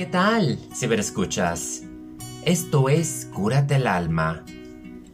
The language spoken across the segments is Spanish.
¿Qué tal, ciberescuchas? Esto es Cúrate el alma.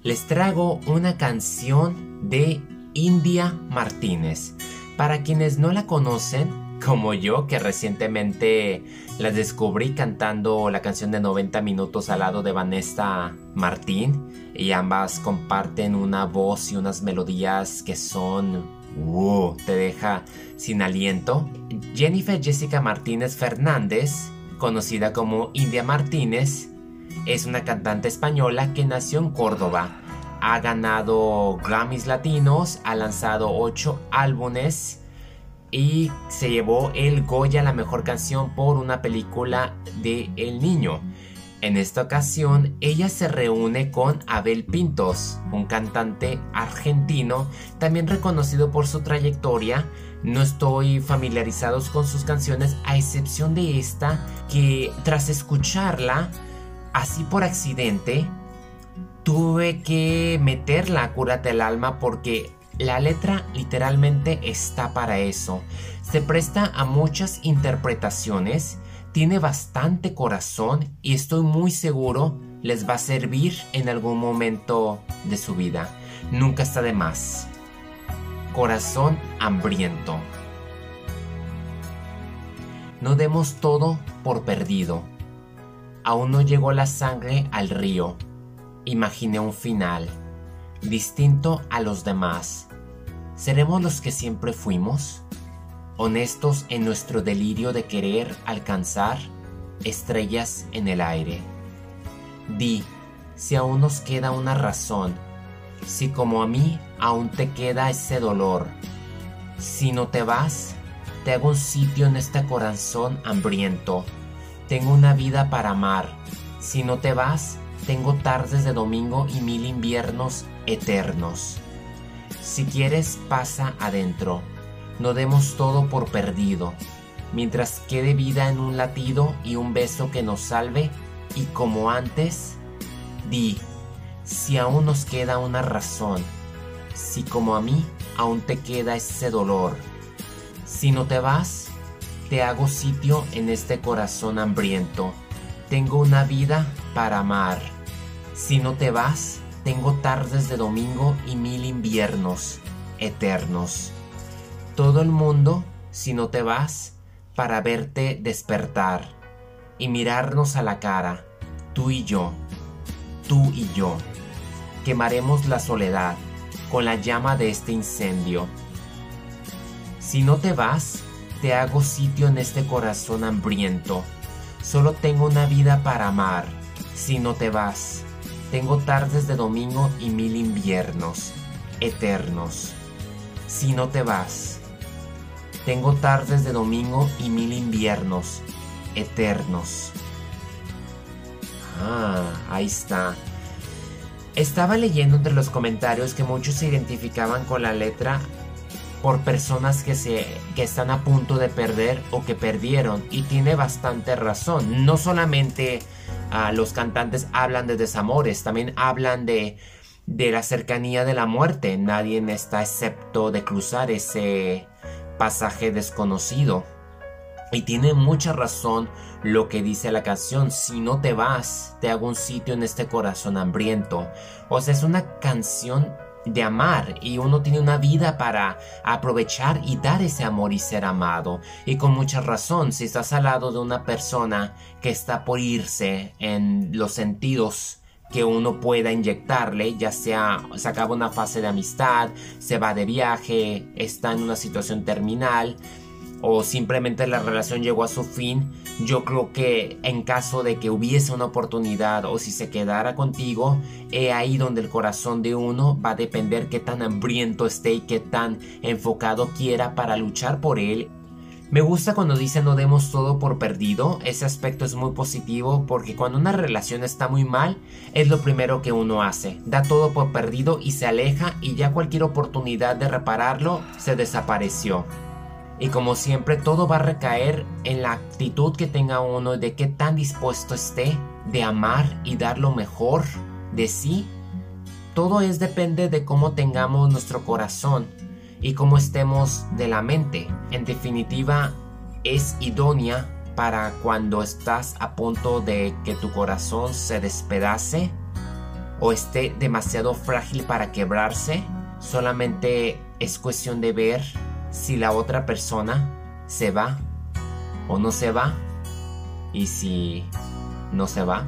Les traigo una canción de India Martínez. Para quienes no la conocen, como yo, que recientemente la descubrí cantando la canción de 90 minutos al lado de Vanessa Martín, y ambas comparten una voz y unas melodías que son wow, te deja sin aliento. Jennifer Jessica Martínez Fernández, conocida como India Martínez, es una cantante española que nació en Córdoba. Ha ganado Grammys latinos, ha lanzado 8 álbumes y se llevó el Goya la mejor canción por una película de El Niño. En esta ocasión, ella se reúne con Abel Pintos, un cantante argentino, también reconocido por su trayectoria. No estoy familiarizados con sus canciones, a excepción de esta, que tras escucharla, así por accidente, tuve que meterla a Cúrate el alma porque la letra literalmente está para eso. Se presta a muchas interpretaciones tiene bastante corazón y estoy muy seguro les va a servir en algún momento de su vida. Nunca está de más. Corazón hambriento. No demos todo por perdido. Aún no llegó la sangre al río. Imaginé un final, distinto a los demás. ¿Seremos los que siempre fuimos? Honestos en nuestro delirio de querer alcanzar estrellas en el aire. Di si aún nos queda una razón, si como a mí aún te queda ese dolor. Si no te vas, te hago un sitio en este corazón hambriento. Tengo una vida para amar. Si no te vas, tengo tardes de domingo y mil inviernos eternos. Si quieres, pasa adentro no demos todo por perdido, mientras quede vida en un latido y un beso que nos salve, y como antes, di, si aún nos queda una razón, si como a mí aún te queda ese dolor, si no te vas, te hago sitio en este corazón hambriento, tengo una vida para amar, si no te vas, tengo tardes de domingo y mil inviernos eternos todo el mundo si no te vas para verte despertar y mirarnos a la cara, tú y yo, tú y yo. Quemaremos la soledad con la llama de este incendio. Si no te vas, te hago sitio en este corazón hambriento. Solo tengo una vida para amar. Si no te vas, tengo tardes de domingo y mil inviernos eternos. Si no te vas, tengo tardes de domingo y mil inviernos eternos. Ah, ahí está. Estaba leyendo entre los comentarios que muchos se identificaban con la letra por personas que, se, que están a punto de perder o que perdieron. Y tiene bastante razón. No solamente ah, los cantantes hablan de desamores, también hablan de, de la cercanía de la muerte. Nadie está excepto de cruzar ese, pasaje desconocido. Y tiene mucha razón lo que dice la canción, si no te vas, te hago un sitio en este corazón hambriento. O sea, es una canción de amar y uno tiene una vida para aprovechar y dar ese amor y ser amado. Y con mucha razón, si estás al lado de una persona que está por irse en los sentidos, que uno pueda inyectarle, ya sea se acaba una fase de amistad, se va de viaje, está en una situación terminal o simplemente la relación llegó a su fin, yo creo que en caso de que hubiese una oportunidad o si se quedara contigo, es ahí donde el corazón de uno va a depender qué tan hambriento esté y qué tan enfocado quiera para luchar por él me gusta cuando dice no demos todo por perdido, ese aspecto es muy positivo porque cuando una relación está muy mal es lo primero que uno hace, da todo por perdido y se aleja y ya cualquier oportunidad de repararlo se desapareció. Y como siempre todo va a recaer en la actitud que tenga uno de qué tan dispuesto esté de amar y dar lo mejor de sí. Todo es depende de cómo tengamos nuestro corazón y cómo estemos de la mente. En definitiva, es idónea para cuando estás a punto de que tu corazón se despedace o esté demasiado frágil para quebrarse. Solamente es cuestión de ver si la otra persona se va o no se va. Y si no se va,